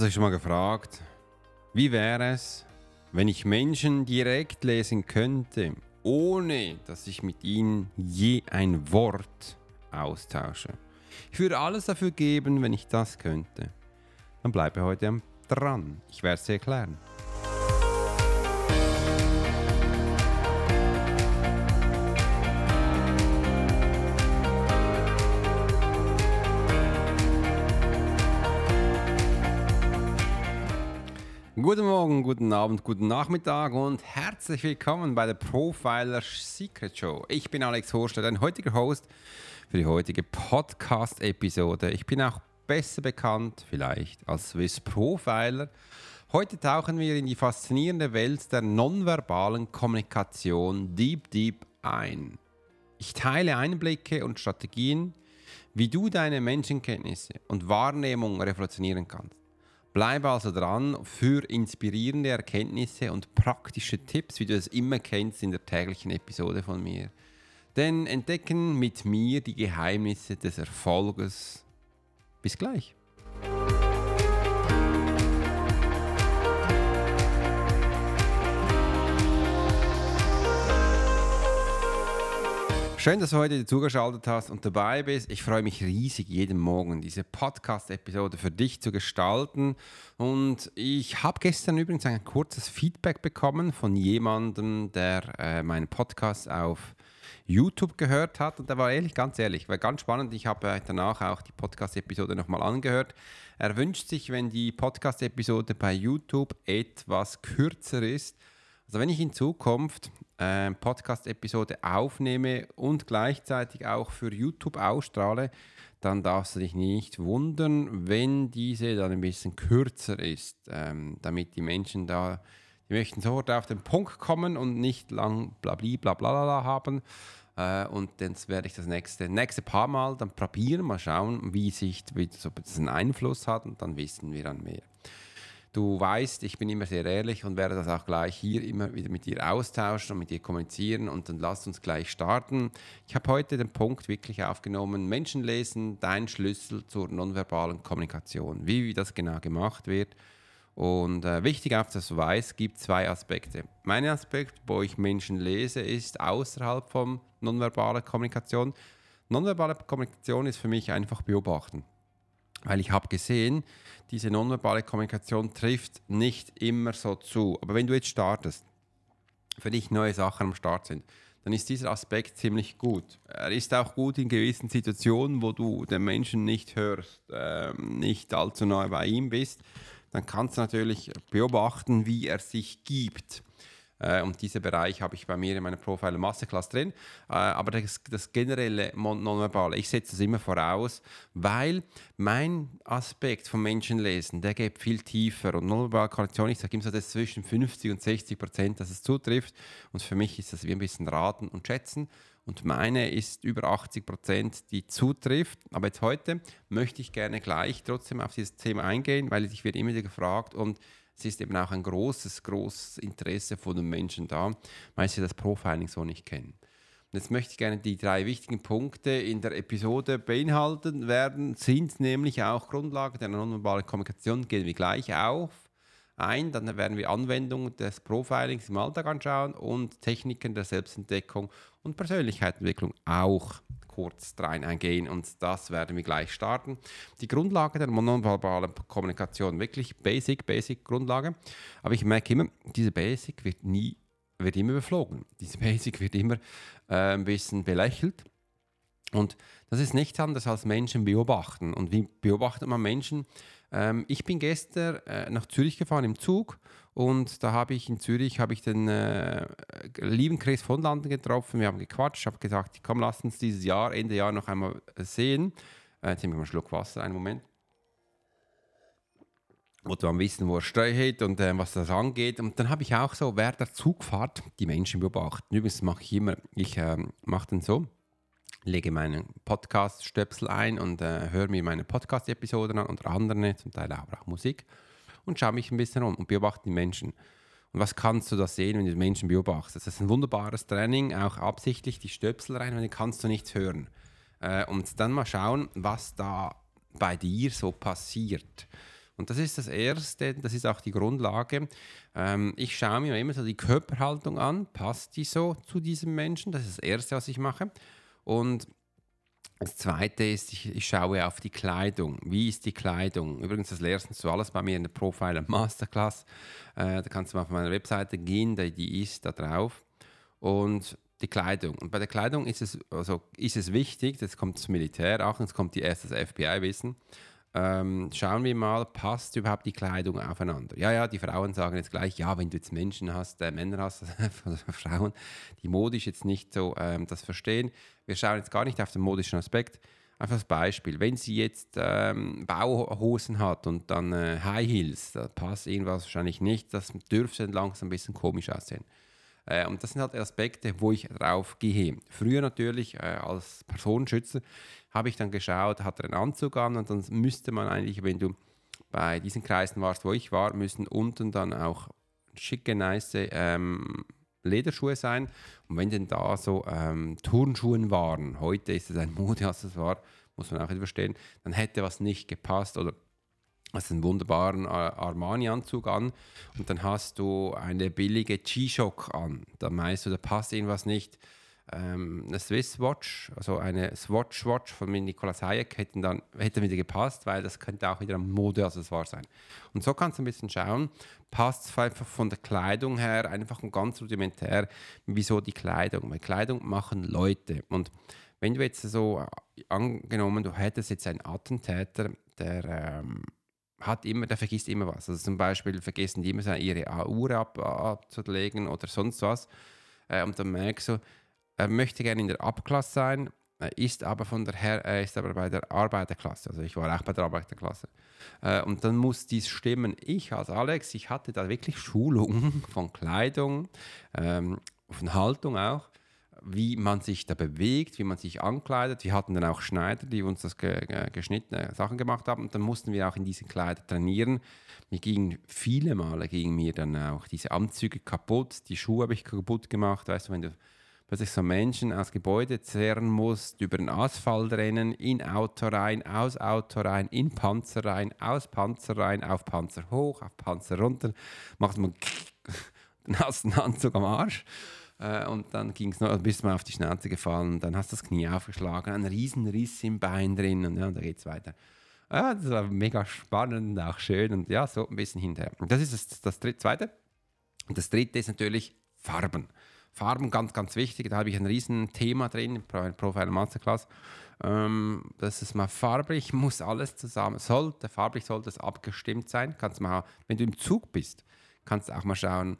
Du dich schon mal gefragt, wie wäre es, wenn ich Menschen direkt lesen könnte, ohne dass ich mit ihnen je ein Wort austausche? Ich würde alles dafür geben, wenn ich das könnte. Dann bleibe heute dran. Ich werde es dir erklären. Guten Morgen, guten Abend, guten Nachmittag und herzlich willkommen bei der Profiler Secret Show. Ich bin Alex Horstedt, dein heutiger Host für die heutige Podcast-Episode. Ich bin auch besser bekannt, vielleicht, als Swiss Profiler. Heute tauchen wir in die faszinierende Welt der nonverbalen Kommunikation Deep Deep ein. Ich teile Einblicke und Strategien, wie du deine Menschenkenntnisse und Wahrnehmung revolutionieren kannst. Bleibe also dran für inspirierende Erkenntnisse und praktische Tipps, wie du es immer kennst in der täglichen Episode von mir. Denn entdecken mit mir die Geheimnisse des Erfolges. Bis gleich. Schön, dass du heute zugeschaltet hast und dabei bist. Ich freue mich riesig, jeden Morgen diese Podcast-Episode für dich zu gestalten. Und ich habe gestern übrigens ein kurzes Feedback bekommen von jemandem, der äh, meinen Podcast auf YouTube gehört hat. Und der war ehrlich, ganz ehrlich, war ganz spannend. Ich habe äh, danach auch die Podcast-Episode nochmal angehört. Er wünscht sich, wenn die Podcast-Episode bei YouTube etwas kürzer ist, also wenn ich in Zukunft äh, Podcast-Episode aufnehme und gleichzeitig auch für YouTube ausstrahle, dann darfst du dich nicht wundern, wenn diese dann ein bisschen kürzer ist, ähm, damit die Menschen da, die möchten sofort auf den Punkt kommen und nicht lang blablabla haben. Äh, und dann werde ich das nächste, nächste paar Mal dann probieren, mal schauen, wie sich wie das einen Einfluss hat und dann wissen wir dann mehr. Du weißt, ich bin immer sehr ehrlich und werde das auch gleich hier immer wieder mit dir austauschen und mit dir kommunizieren und dann lass uns gleich starten. Ich habe heute den Punkt wirklich aufgenommen, Menschen lesen, dein Schlüssel zur nonverbalen Kommunikation. Wie, wie das genau gemacht wird. Und äh, wichtig auch, dass du weißt, gibt zwei Aspekte. Mein Aspekt, wo ich Menschen lese, ist außerhalb von nonverbaler Kommunikation. Nonverbale Kommunikation ist für mich einfach beobachten. Weil ich habe gesehen, diese nonverbale Kommunikation trifft nicht immer so zu. Aber wenn du jetzt startest, für dich neue Sachen am Start sind, dann ist dieser Aspekt ziemlich gut. Er ist auch gut in gewissen Situationen, wo du den Menschen nicht hörst, äh, nicht allzu nahe bei ihm bist. Dann kannst du natürlich beobachten, wie er sich gibt. Äh, und diesen Bereich habe ich bei mir in meiner Profile Masterclass drin. Äh, aber das, das generelle Nonverbale, ich setze das immer voraus, weil mein Aspekt vom Menschenlesen, der geht viel tiefer. Und nonverbale Kommunikation, ich sage immer so, das zwischen 50 und 60 Prozent, dass es zutrifft. Und für mich ist das wie ein bisschen raten und schätzen. Und meine ist über 80 Prozent, die zutrifft. Aber jetzt heute möchte ich gerne gleich trotzdem auf dieses Thema eingehen, weil ich werde immer wieder gefragt und es ist eben auch ein großes, großes Interesse von den Menschen da, weil sie das Profiling so nicht kennen. Und jetzt möchte ich gerne die drei wichtigen Punkte in der Episode beinhalten werden, sind nämlich auch Grundlage der nonverbalen Kommunikation, gehen wir gleich auf ein, dann werden wir Anwendungen des Profilings im Alltag anschauen und Techniken der Selbstentdeckung und Persönlichkeitsentwicklung auch kurz rein eingehen und das werden wir gleich starten. Die Grundlage der nonverbalen Kommunikation, wirklich Basic, Basic Grundlage, aber ich merke immer, diese Basic wird nie, wird immer beflogen. Diese Basic wird immer äh, ein bisschen belächelt und das ist nichts anderes als Menschen beobachten. Und wie beobachtet man Menschen? Ähm, ich bin gestern äh, nach Zürich gefahren im Zug und da habe ich in Zürich habe ich den äh, lieben Chris von Landen getroffen. Wir haben gequatscht, habe gesagt, komm, lass uns dieses Jahr, Ende Jahr noch einmal sehen. Äh, jetzt nehme ich mal einen Schluck Wasser, einen Moment. Wollte man wissen, wo er steht und äh, was das angeht. Und dann habe ich auch so während der Zugfahrt die Menschen beobachtet. Übrigens mache ich immer, ich ähm, mache dann so, lege meinen Podcast-Stöpsel ein und äh, höre mir meine Podcast-Episoden an, unter anderem zum Teil auch, auch Musik und schaue mich ein bisschen um und beobachte die Menschen. Und was kannst du da sehen, wenn du Menschen beobachtest? Das ist ein wunderbares Training, auch absichtlich die Stöpsel rein, weil dann kannst du nichts hören. Äh, und dann mal schauen, was da bei dir so passiert. Und das ist das Erste, das ist auch die Grundlage. Ähm, ich schaue mir immer so die Körperhaltung an, passt die so zu diesem Menschen? Das ist das Erste, was ich mache. Und das Zweite ist, ich, ich, schaue auf die Kleidung. Wie ist die Kleidung? Übrigens, das lernst du alles bei mir in der Profile Masterclass. Äh, da kannst du mal auf meine Webseite gehen, die ist da drauf. Und die Kleidung. Und bei der Kleidung ist es, also ist es wichtig, jetzt kommt das Militär auch, jetzt kommt die erste FBI-Wissen, ähm, schauen wir mal, passt überhaupt die Kleidung aufeinander? Ja, ja, die Frauen sagen jetzt gleich, ja, wenn du jetzt Menschen hast, äh, Männer hast, Frauen, die modisch jetzt nicht so ähm, das verstehen. Wir schauen jetzt gar nicht auf den modischen Aspekt. Einfach das Beispiel, wenn sie jetzt ähm, Bauhosen hat und dann äh, High Heels, da passt irgendwas wahrscheinlich nicht, das dürfte langsam ein bisschen komisch aussehen. Äh, und das sind halt Aspekte, wo ich drauf gehe. Früher natürlich äh, als Personenschützer habe ich dann geschaut, hat er einen Anzug an und dann müsste man eigentlich, wenn du bei diesen Kreisen warst, wo ich war, müssen unten dann auch schicke, nice ähm, Lederschuhe sein. Und wenn denn da so ähm, Turnschuhen waren, heute ist es ein Modeaccessoire, muss man auch verstehen, dann hätte was nicht gepasst oder hast einen wunderbaren äh, Armani-Anzug an und dann hast du eine billige G-Shock an. Da meinst du, da passt irgendwas nicht ähm, eine Swiss Watch, also eine Swatch Watch von Nicolas Hayek hätten dann, hätte wieder gepasst, weil das könnte auch wieder ein Modeaccessoire sein. Und so kannst du ein bisschen schauen, passt es einfach von der Kleidung her, einfach ganz rudimentär, wieso die Kleidung. Weil Kleidung machen Leute. Und wenn du jetzt so angenommen, du hättest jetzt einen Attentäter, der ähm, hat immer, der vergisst immer was. Also zum Beispiel vergessen die immer ihre Uhr ab, abzulegen oder sonst was. Äh, und dann merkst du, er möchte gerne in der Abklasse sein, ist aber von der Her er ist aber bei der Arbeiterklasse. Also ich war auch bei der Arbeiterklasse. Äh, und dann muss dies stimmen. Ich als Alex, ich hatte da wirklich Schulungen von Kleidung, ähm, von Haltung auch, wie man sich da bewegt, wie man sich ankleidet. Wir hatten dann auch Schneider, die uns das ge geschnittene Sachen gemacht haben. Und dann mussten wir auch in diesen Kleidern trainieren. Mir gingen viele Male gegen mir dann auch diese Anzüge kaputt, die Schuhe habe ich kaputt gemacht. Weißt du, wenn du plötzlich so Menschen aus Gebäude zerren musst, über den Asphalt rennen, in Auto rein, aus Auto rein, in Panzer rein, aus Panzer rein, auf Panzer hoch, auf Panzer runter, macht man dann hast einen Anzug am Arsch. Äh, und dann ging es noch, bist mal auf die Schnauze gefallen, dann hast du das Knie aufgeschlagen, ein riesen Riss im Bein drin und ja, da geht es weiter. Ja, das war mega spannend, auch schön und ja, so ein bisschen hinterher. Und das ist das, das dritte, zweite. Und das dritte ist natürlich Farben. Farben ganz, ganz wichtig. Da habe ich ein riesen Thema drin, Profile Masterclass. Ähm, das ist mal farblich, muss alles zusammen, sollte, farblich sollte es abgestimmt sein. Kannst mal, wenn du im Zug bist, kannst du auch mal schauen,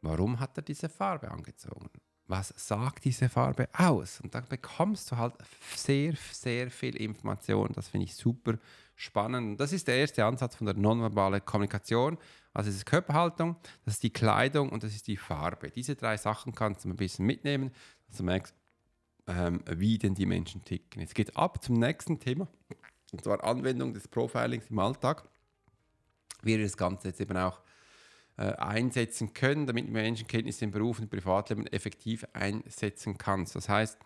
warum hat er diese Farbe angezogen? Was sagt diese Farbe aus? Und dann bekommst du halt sehr, sehr viel Information. Das finde ich super spannend. Das ist der erste Ansatz von der nonverbalen Kommunikation. Also es ist Körperhaltung, das ist die Kleidung und das ist die Farbe. Diese drei Sachen kannst du ein bisschen mitnehmen, dass du merkst, ähm, wie denn die Menschen ticken. Jetzt geht ab zum nächsten Thema, und zwar Anwendung des Profilings im Alltag. Wie wir das Ganze jetzt eben auch äh, einsetzen können, damit du Menschenkenntnisse im Beruf und Privatleben effektiv einsetzen kannst. Das heißt,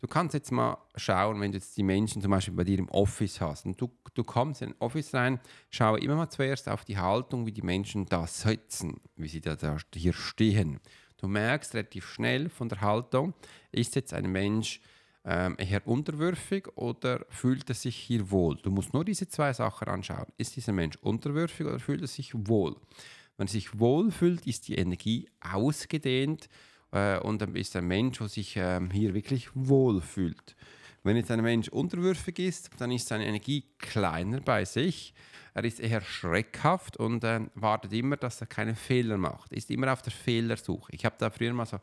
Du kannst jetzt mal schauen, wenn du jetzt die Menschen zum Beispiel bei dir im Office hast und du, du kommst in ein Office rein, schaue immer mal zuerst auf die Haltung, wie die Menschen da sitzen, wie sie da, da hier stehen. Du merkst relativ schnell von der Haltung, ist jetzt ein Mensch ähm, eher unterwürfig oder fühlt er sich hier wohl? Du musst nur diese zwei Sachen anschauen. Ist dieser Mensch unterwürfig oder fühlt er sich wohl? Wenn er sich wohl fühlt, ist die Energie ausgedehnt äh, und dann ist ein Mensch, der sich ähm, hier wirklich wohlfühlt. Wenn jetzt ein Mensch unterwürfig ist, dann ist seine Energie kleiner bei sich. Er ist eher schreckhaft und äh, wartet immer, dass er keine Fehler macht. Ist immer auf der Fehlersuche. Ich habe da früher mal so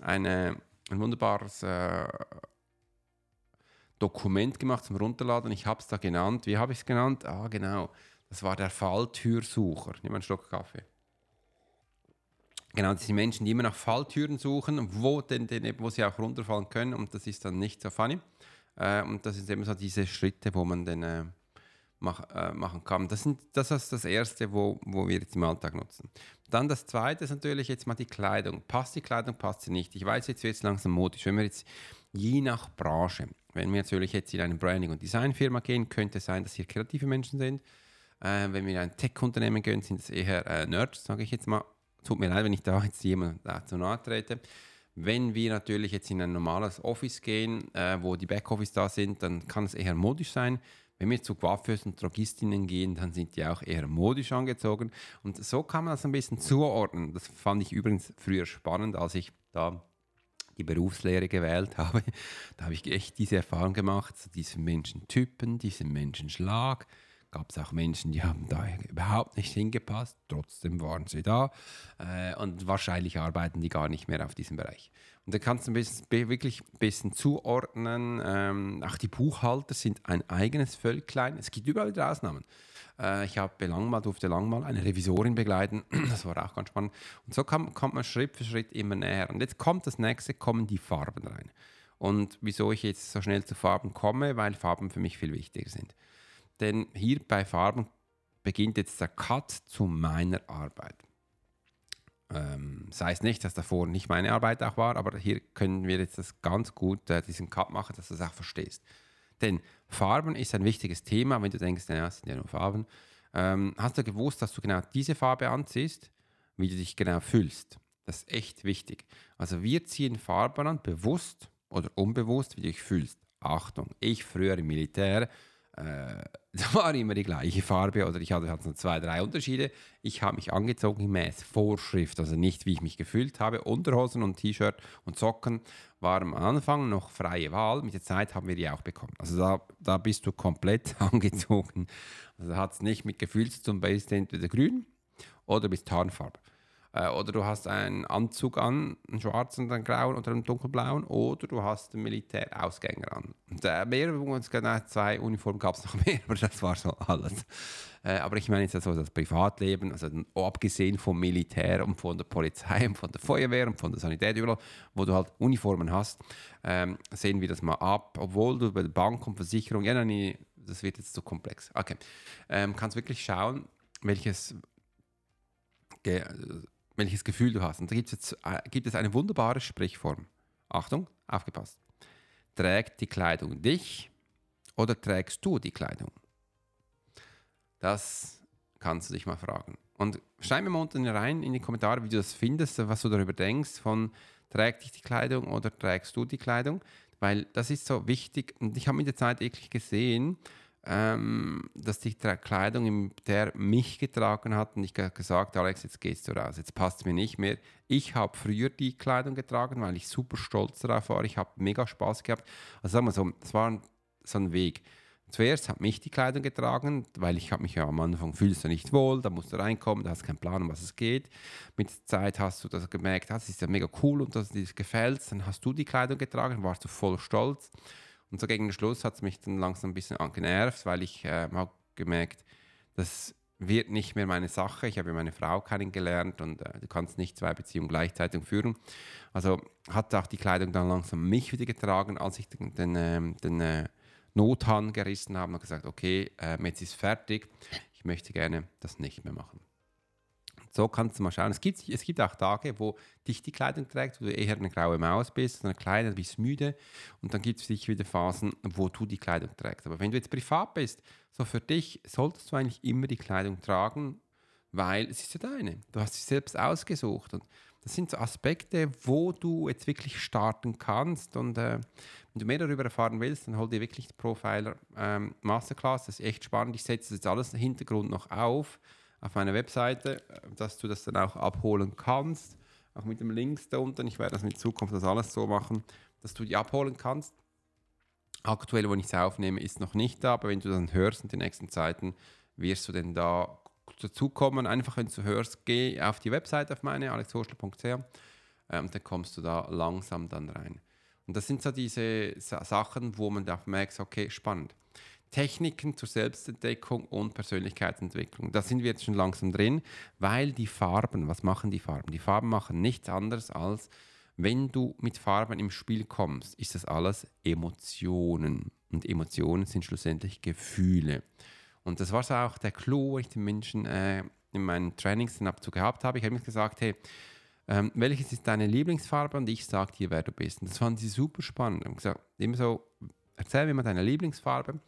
eine, ein wunderbares äh, Dokument gemacht zum Runterladen. Ich habe es da genannt. Wie habe ich es genannt? Ah, genau. Das war der Falltürsucher. Nimm einen Schluck Kaffee. Genau, diese Menschen, die immer nach Falltüren suchen, wo, denn, denn, wo sie auch runterfallen können und das ist dann nicht so funny. Äh, und das sind eben so diese Schritte, wo man dann äh, mach, äh, machen kann. Das, sind, das ist das Erste, wo, wo wir jetzt im Alltag nutzen. Dann das Zweite ist natürlich jetzt mal die Kleidung. Passt die Kleidung, passt sie nicht. Ich weiß, jetzt wird es langsam modisch. Wenn wir jetzt je nach Branche, wenn wir natürlich jetzt in eine Branding- und Designfirma gehen, könnte es sein, dass hier kreative Menschen sind Äh, wenn wir in ein Tech-Unternehmen gehen, sind es eher äh, Nerds, sage ich jetzt mal. Tut mir leid, wenn ich da jetzt jemand dazu nahe trete. Wenn wir natürlich jetzt in ein normales Office gehen, äh, wo die Backoffice da sind, dann kann es eher modisch sein. Wenn wir zu Coiffeurs und Drogistinnen gehen, dann sind die auch eher modisch angezogen. Und so kann man das ein bisschen zuordnen. Das fand ich übrigens früher spannend, als ich da die Berufslehre gewählt habe. Da habe ich echt diese Erfahrung gemacht, so diese Menschentypen, diesen Menschenschlag. Gab es auch Menschen, die haben da überhaupt nicht hingepasst, trotzdem waren sie da. Äh, und wahrscheinlich arbeiten die gar nicht mehr auf diesem Bereich. Und da kannst du ein bisschen, wirklich ein bisschen zuordnen. Ähm, auch die Buchhalter sind ein eigenes Völklein. Es gibt überall wieder Ausnahmen. Äh, ich habe lang mal, durfte lang mal eine Revisorin begleiten. Das war auch ganz spannend. Und so kam, kommt man Schritt für Schritt immer näher. Und jetzt kommt das nächste, kommen die Farben rein. Und wieso ich jetzt so schnell zu Farben komme, weil Farben für mich viel wichtiger sind. Denn hier bei Farben beginnt jetzt der Cut zu meiner Arbeit. Ähm, das heißt nicht, dass davor nicht meine Arbeit auch war, aber hier können wir jetzt das ganz gut, äh, diesen Cut machen, dass du das auch verstehst. Denn Farben ist ein wichtiges Thema, wenn du denkst, ja, es sind ja nur Farben. Ähm, hast du gewusst, dass du genau diese Farbe anziehst, wie du dich genau fühlst? Das ist echt wichtig. Also wir ziehen Farben an, bewusst oder unbewusst, wie du dich fühlst. Achtung, ich früher im Militär äh, da war immer die gleiche Farbe oder ich hatte, hatte so zwei, drei Unterschiede. Ich habe mich angezogen gemäß Vorschrift, also nicht wie ich mich gefühlt habe. Unterhosen und T-Shirt und Socken waren am Anfang noch freie Wahl. Mit der Zeit haben wir die auch bekommen. Also da, da bist du komplett angezogen. Also da hat es nicht mit Gefühl zu tun, bist entweder grün oder bist Tarnfarbe. Äh, oder du hast einen Anzug an, einen schwarzen, einen grauen oder einen dunkelblauen, oder du hast einen Militärausgänger an. Und äh, mehr, zwei Uniformen gab es noch mehr, aber das war so alles. Äh, aber ich meine jetzt also das Privatleben, also abgesehen vom Militär und von der Polizei und von der Feuerwehr und von der Sanität, überall, wo du halt Uniformen hast, ähm, sehen wir das mal ab. Obwohl du bei der Bank und Versicherung, ja, nein, das wird jetzt zu komplex. Okay, ähm, kannst wirklich schauen, welches welches Gefühl du hast. Und da gibt es, jetzt, äh, gibt es eine wunderbare Sprichform. Achtung, aufgepasst. Trägt die Kleidung dich oder trägst du die Kleidung? Das kannst du dich mal fragen. Und schreib mir mal unten rein in die Kommentare, wie du das findest, was du darüber denkst, von trägt dich die Kleidung oder trägst du die Kleidung? Weil das ist so wichtig. Und ich habe mit der Zeit wirklich gesehen, ähm, dass die Kleidung, in der mich getragen hat und ich gesagt, Alex, jetzt gehst du raus, jetzt passt es mir nicht mehr. Ich habe früher die Kleidung getragen, weil ich super stolz darauf war. Ich habe mega Spaß gehabt. Also sagen wir so, es war so ein Weg. Zuerst hat mich die Kleidung getragen, weil ich habe mich ja am Anfang fühlst du nicht wohl, da musst du reinkommen, da hast keinen Plan, um was es geht. Mit der Zeit hast du das gemerkt, das ist ja mega cool und das dir gefällt, dann hast du die Kleidung getragen, warst du voll stolz. Und so gegen den Schluss hat es mich dann langsam ein bisschen genervt, weil ich äh, habe gemerkt, das wird nicht mehr meine Sache. Ich habe meine Frau kennengelernt und äh, du kannst nicht zwei Beziehungen gleichzeitig führen. Also hat auch die Kleidung dann langsam mich wieder getragen, als ich den, den, ähm, den äh, Nothahn gerissen habe und gesagt, okay, äh, jetzt ist fertig, ich möchte gerne das nicht mehr machen. So kannst du mal schauen. Es gibt, es gibt auch Tage, wo dich die Kleidung trägt, wo du eher eine graue Maus bist, eine kleine, du bist müde. Und dann gibt es dich wieder Phasen, wo du die Kleidung trägst. Aber wenn du jetzt privat bist, so für dich solltest du eigentlich immer die Kleidung tragen, weil es ist ja deine. Du hast sie selbst ausgesucht. Und das sind so Aspekte, wo du jetzt wirklich starten kannst. Und äh, wenn du mehr darüber erfahren willst, dann hol dir wirklich die Profiler ähm, Masterclass. Das ist echt spannend. Ich setze das jetzt alles im Hintergrund noch auf auf meiner Webseite, dass du das dann auch abholen kannst. Auch mit dem Links da unten. Ich werde das in Zukunft das alles so machen, dass du die abholen kannst. Aktuell, wo ich es aufnehme, ist noch nicht da, aber wenn du dann hörst in den nächsten Zeiten, wirst du denn da dazukommen. Einfach, wenn du hörst, geh auf die Webseite auf meine, alexhorschler.ch und ähm, dann kommst du da langsam dann rein. Und das sind so diese Sachen, wo man da merkt, okay, spannend. Techniken zur Selbstentdeckung und Persönlichkeitsentwicklung. Da sind wir jetzt schon langsam drin, weil die Farben, was machen die Farben? Die Farben machen nichts anderes als, wenn du mit Farben im Spiel kommst, ist das alles Emotionen. Und Emotionen sind schlussendlich Gefühle. Und das war so auch der Clou, wo ich den Menschen äh, in meinen Trainings dann dazu gehabt habe. Ich habe mir gesagt, hey, ähm, welches ist deine Lieblingsfarbe? Und ich sage dir, wer du bist. Und das fanden sie super spannend. Ich habe gesagt, immer so, erzähl mir mal deine Lieblingsfarbe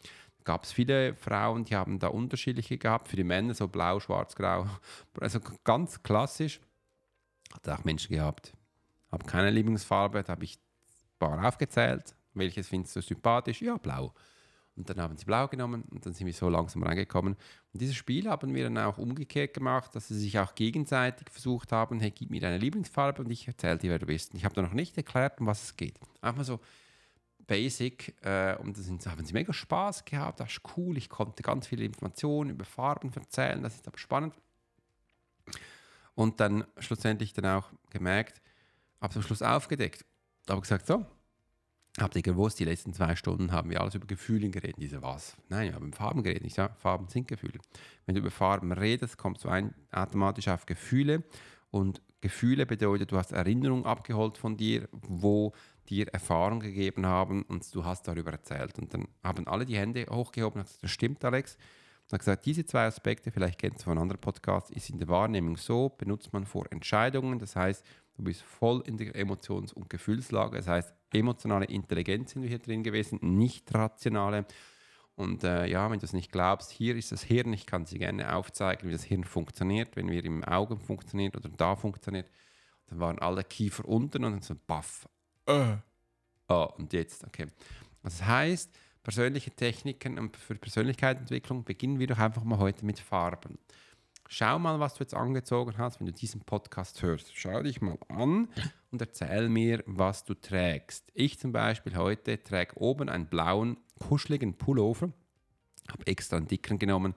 gab es viele Frauen, die haben da unterschiedliche gehabt. Für die Männer so blau, schwarz, grau. Also ganz klassisch. Hat auch Menschen gehabt. Habe keine Lieblingsfarbe, da habe ich ein paar aufgezählt. Welches findest du sympathisch? Ja, blau. Und dann haben sie blau genommen und dann sind wir so langsam reingekommen. Und dieses Spiel haben wir dann auch umgekehrt gemacht, dass sie sich auch gegenseitig versucht haben, hey, gib mir deine Lieblingsfarbe und ich erzähle dir, wer du bist. Und ich habe da noch nicht erklärt, um was es geht. Einfach so basic äh, und da haben sie mega Spaß gehabt, das ist cool, ich konnte ganz viele Informationen über Farben erzählen, das ist aber spannend. Und dann schlussendlich dann auch gemerkt, habe zum Schluss aufgedeckt, habe gesagt, so, Habt ihr gewusst, die letzten zwei Stunden haben wir alles über Gefühle geredet. Diese was? Nein, wir haben über Farben geredet. Ich sage, Farben sind Gefühle. Wenn du über Farben redest, kommst du ein, automatisch auf Gefühle. Und Gefühle bedeutet, du hast Erinnerungen abgeholt von dir, wo dir Erfahrung gegeben haben und du hast darüber erzählt. Und dann haben alle die Hände hochgehoben und gesagt, das stimmt, Alex. Und hat gesagt, diese zwei Aspekte, vielleicht kennst du von anderen Podcasts, ist in der Wahrnehmung so, benutzt man vor Entscheidungen. Das heißt, du bist voll in der Emotions- und Gefühlslage. Das heißt, emotionale Intelligenz sind wir hier drin gewesen, nicht rationale. Und äh, ja, wenn du es nicht glaubst, hier ist das Hirn, ich kann sie gerne aufzeigen, wie das Hirn funktioniert, wenn wir im Auge funktioniert oder da funktioniert. Dann waren alle Kiefer unten und dann so baff. Äh. Oh, und jetzt, okay. Das heißt, persönliche Techniken für Persönlichkeitsentwicklung beginnen wir doch einfach mal heute mit Farben. Schau mal, was du jetzt angezogen hast, wenn du diesen Podcast hörst. Schau dich mal an und erzähl mir, was du trägst. Ich zum Beispiel heute trage oben einen blauen, kuscheligen Pullover. Habe extra einen dicken genommen,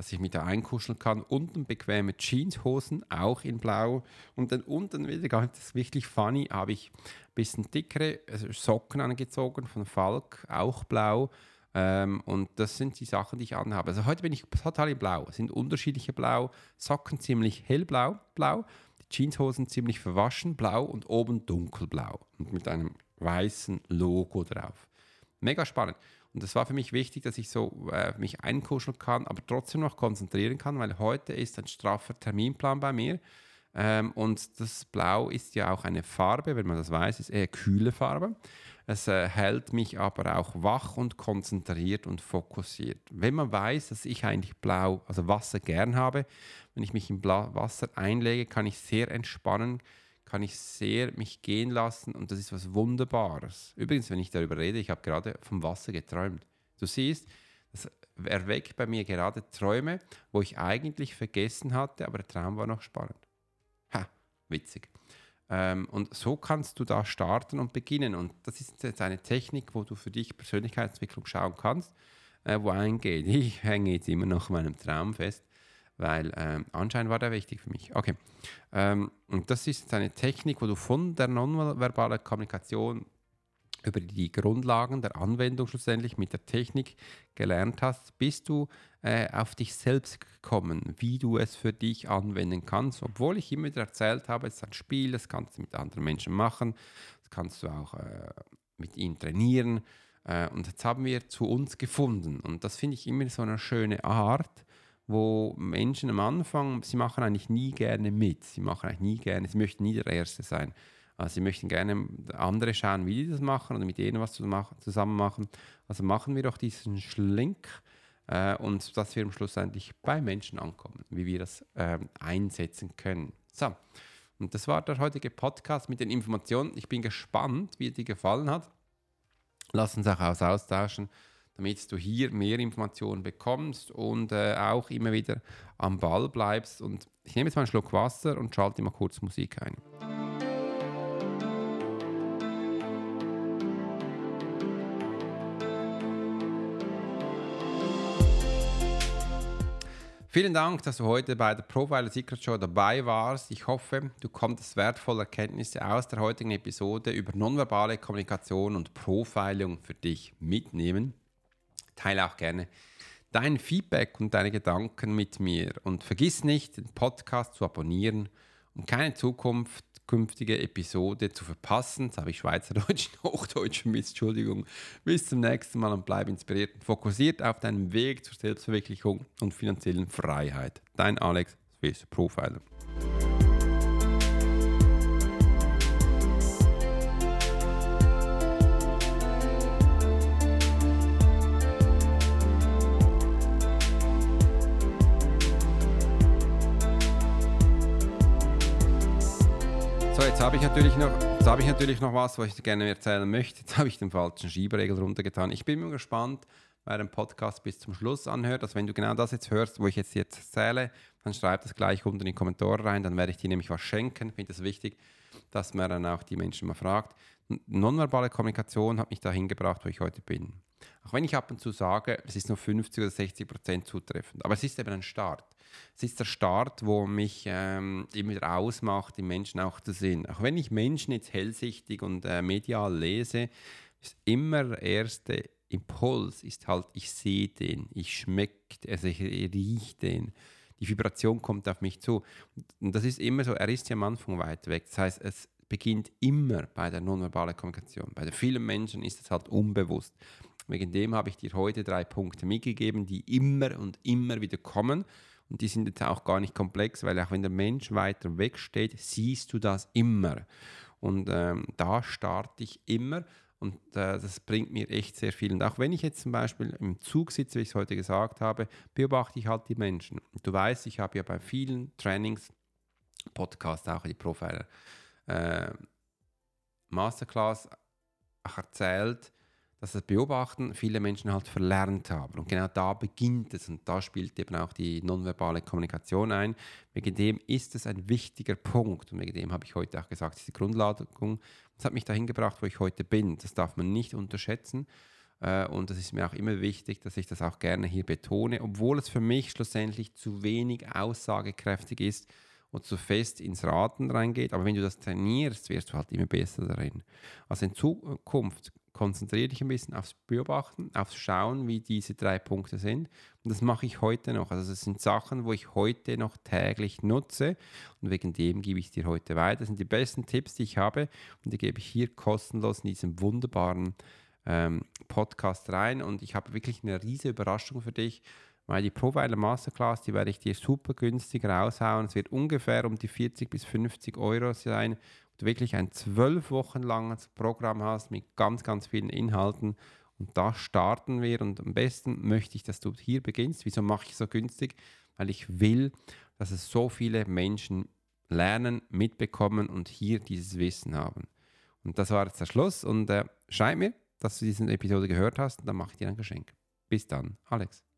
dass ich mich da einkuscheln kann. Unten bequeme Jeanshosen, auch in blau. Und dann unten wieder ganz wirklich funny, habe ich ein bisschen dickere also Socken angezogen von Falk, auch blau. Ähm, und das sind die Sachen, die ich anhabe. Also heute bin ich total in Blau. Es sind unterschiedliche Blau. Socken ziemlich hellblau, blau. Die Jeanshosen ziemlich verwaschen, blau und oben dunkelblau. Und mit einem weißen Logo drauf. Mega spannend. Und das war für mich wichtig, dass ich so äh, mich einkuscheln kann, aber trotzdem noch konzentrieren kann, weil heute ist ein straffer Terminplan bei mir. Ähm, und das Blau ist ja auch eine Farbe, wenn man das weiß, ist eher kühle Farbe. Es äh, hält mich aber auch wach und konzentriert und fokussiert. Wenn man weiß, dass ich eigentlich Blau, also Wasser gern habe, wenn ich mich im Blau Wasser einlege, kann ich sehr entspannen, kann ich sehr mich gehen lassen und das ist was Wunderbares. Übrigens, wenn ich darüber rede, ich habe gerade vom Wasser geträumt. Du siehst, das erweckt bei mir gerade Träume, wo ich eigentlich vergessen hatte, aber der Traum war noch spannend. Ha, witzig. Ähm, und so kannst du da starten und beginnen. Und das ist jetzt eine Technik, wo du für dich Persönlichkeitsentwicklung schauen kannst, äh, wo eingeht. Ich hänge jetzt immer noch meinem Traum fest, weil ähm, anscheinend war der wichtig für mich. Okay. Ähm, und das ist eine Technik, wo du von der nonverbalen Kommunikation über die Grundlagen der Anwendung schlussendlich mit der Technik gelernt hast, bist du äh, auf dich selbst gekommen, wie du es für dich anwenden kannst. Obwohl ich immer wieder erzählt habe, es ist ein Spiel, das kannst du mit anderen Menschen machen, das kannst du auch äh, mit ihnen trainieren. Äh, und jetzt haben wir zu uns gefunden. Und das finde ich immer so eine schöne Art, wo Menschen am Anfang, sie machen eigentlich nie gerne mit, sie machen eigentlich nie gerne, sie möchten nie der Erste sein. Also sie möchten gerne andere schauen, wie die das machen oder mit denen was zusammen machen. Also machen wir doch diesen Schlink äh, und dass wir am Schluss endlich bei Menschen ankommen, wie wir das äh, einsetzen können. So, und das war der heutige Podcast mit den Informationen. Ich bin gespannt, wie dir gefallen hat. Lass uns auch austauschen, damit du hier mehr Informationen bekommst und äh, auch immer wieder am Ball bleibst. Und ich nehme jetzt mal einen Schluck Wasser und schalte mal kurz Musik ein. Vielen Dank, dass du heute bei der Profiler Secret Show dabei warst. Ich hoffe, du konntest wertvolle Erkenntnisse aus der heutigen Episode über nonverbale Kommunikation und Profiling für dich mitnehmen. Teile auch gerne dein Feedback und deine Gedanken mit mir und vergiss nicht, den Podcast zu abonnieren, um keine Zukunft künftige Episode zu verpassen. Jetzt habe ich Schweizerdeutsch und Hochdeutsch Entschuldigung. Bis zum nächsten Mal und bleib inspiriert und fokussiert auf deinen Weg zur Selbstverwirklichung und finanziellen Freiheit. Dein Alex Swiss Profiler. Jetzt habe ich natürlich noch, jetzt habe ich natürlich noch was, was ich gerne erzählen möchte. Jetzt habe ich den falschen Schieberegel runtergetan. Ich bin mir gespannt, wer den Podcast bis zum Schluss anhört. Also wenn du genau das jetzt hörst, wo ich jetzt jetzt erzähle, dann schreib das gleich unten in die Kommentare rein. Dann werde ich dir nämlich was schenken. Ich finde es wichtig, dass man dann auch die Menschen mal fragt. Nonverbale Kommunikation hat mich dahin gebracht, wo ich heute bin. Auch wenn ich ab und zu sage, es ist nur 50 oder 60 Prozent zutreffend. Aber es ist eben ein Start. Es ist der Start, wo mich ähm, immer ausmacht, die Menschen auch zu sehen. Auch wenn ich Menschen jetzt hellsichtig und äh, medial lese, ist immer der erste Impuls ist halt, ich sehe den, ich schmecke, also ich rieche den. Die Vibration kommt auf mich zu. Und das ist immer so, er ist ja am Anfang weit weg. Das heißt, es beginnt immer bei der nonverbalen Kommunikation. Bei vielen Menschen ist es halt unbewusst. Wegen dem habe ich dir heute drei Punkte mitgegeben, die immer und immer wieder kommen. Und die sind jetzt auch gar nicht komplex, weil auch wenn der Mensch weiter weg steht, siehst du das immer. Und ähm, da starte ich immer. Und äh, das bringt mir echt sehr viel. Und auch wenn ich jetzt zum Beispiel im Zug sitze, wie ich es heute gesagt habe, beobachte ich halt die Menschen. Du weißt, ich habe ja bei vielen Trainings, Podcasts, auch die Profiler, äh, Masterclass auch erzählt, dass das Beobachten viele Menschen halt verlernt haben. Und genau da beginnt es und da spielt eben auch die nonverbale Kommunikation ein. Wegen dem ist es ein wichtiger Punkt und wegen dem habe ich heute auch gesagt, diese Grundladung, das hat mich dahin gebracht, wo ich heute bin. Das darf man nicht unterschätzen. Äh, und das ist mir auch immer wichtig, dass ich das auch gerne hier betone, obwohl es für mich schlussendlich zu wenig aussagekräftig ist und zu fest ins Raten reingeht. Aber wenn du das trainierst, wirst du halt immer besser darin. Also in Zukunft konzentriere dich ein bisschen aufs Beobachten, aufs Schauen, wie diese drei Punkte sind. Und das mache ich heute noch. Also das sind Sachen, wo ich heute noch täglich nutze. Und wegen dem gebe ich dir heute weiter. Das sind die besten Tipps, die ich habe. Und die gebe ich hier kostenlos in diesem wunderbaren ähm, Podcast rein. Und ich habe wirklich eine riesige Überraschung für dich. Weil die Profiler Masterclass, die werde ich dir super günstig raushauen. Es wird ungefähr um die 40 bis 50 Euro sein du wirklich ein zwölf Wochen langes Programm hast mit ganz, ganz vielen Inhalten. Und da starten wir. Und am besten möchte ich, dass du hier beginnst. Wieso mache ich so günstig? Weil ich will, dass es so viele Menschen lernen, mitbekommen und hier dieses Wissen haben. Und das war jetzt der Schluss. Und äh, schreib mir, dass du diese Episode gehört hast. Und dann mache ich dir ein Geschenk. Bis dann, Alex.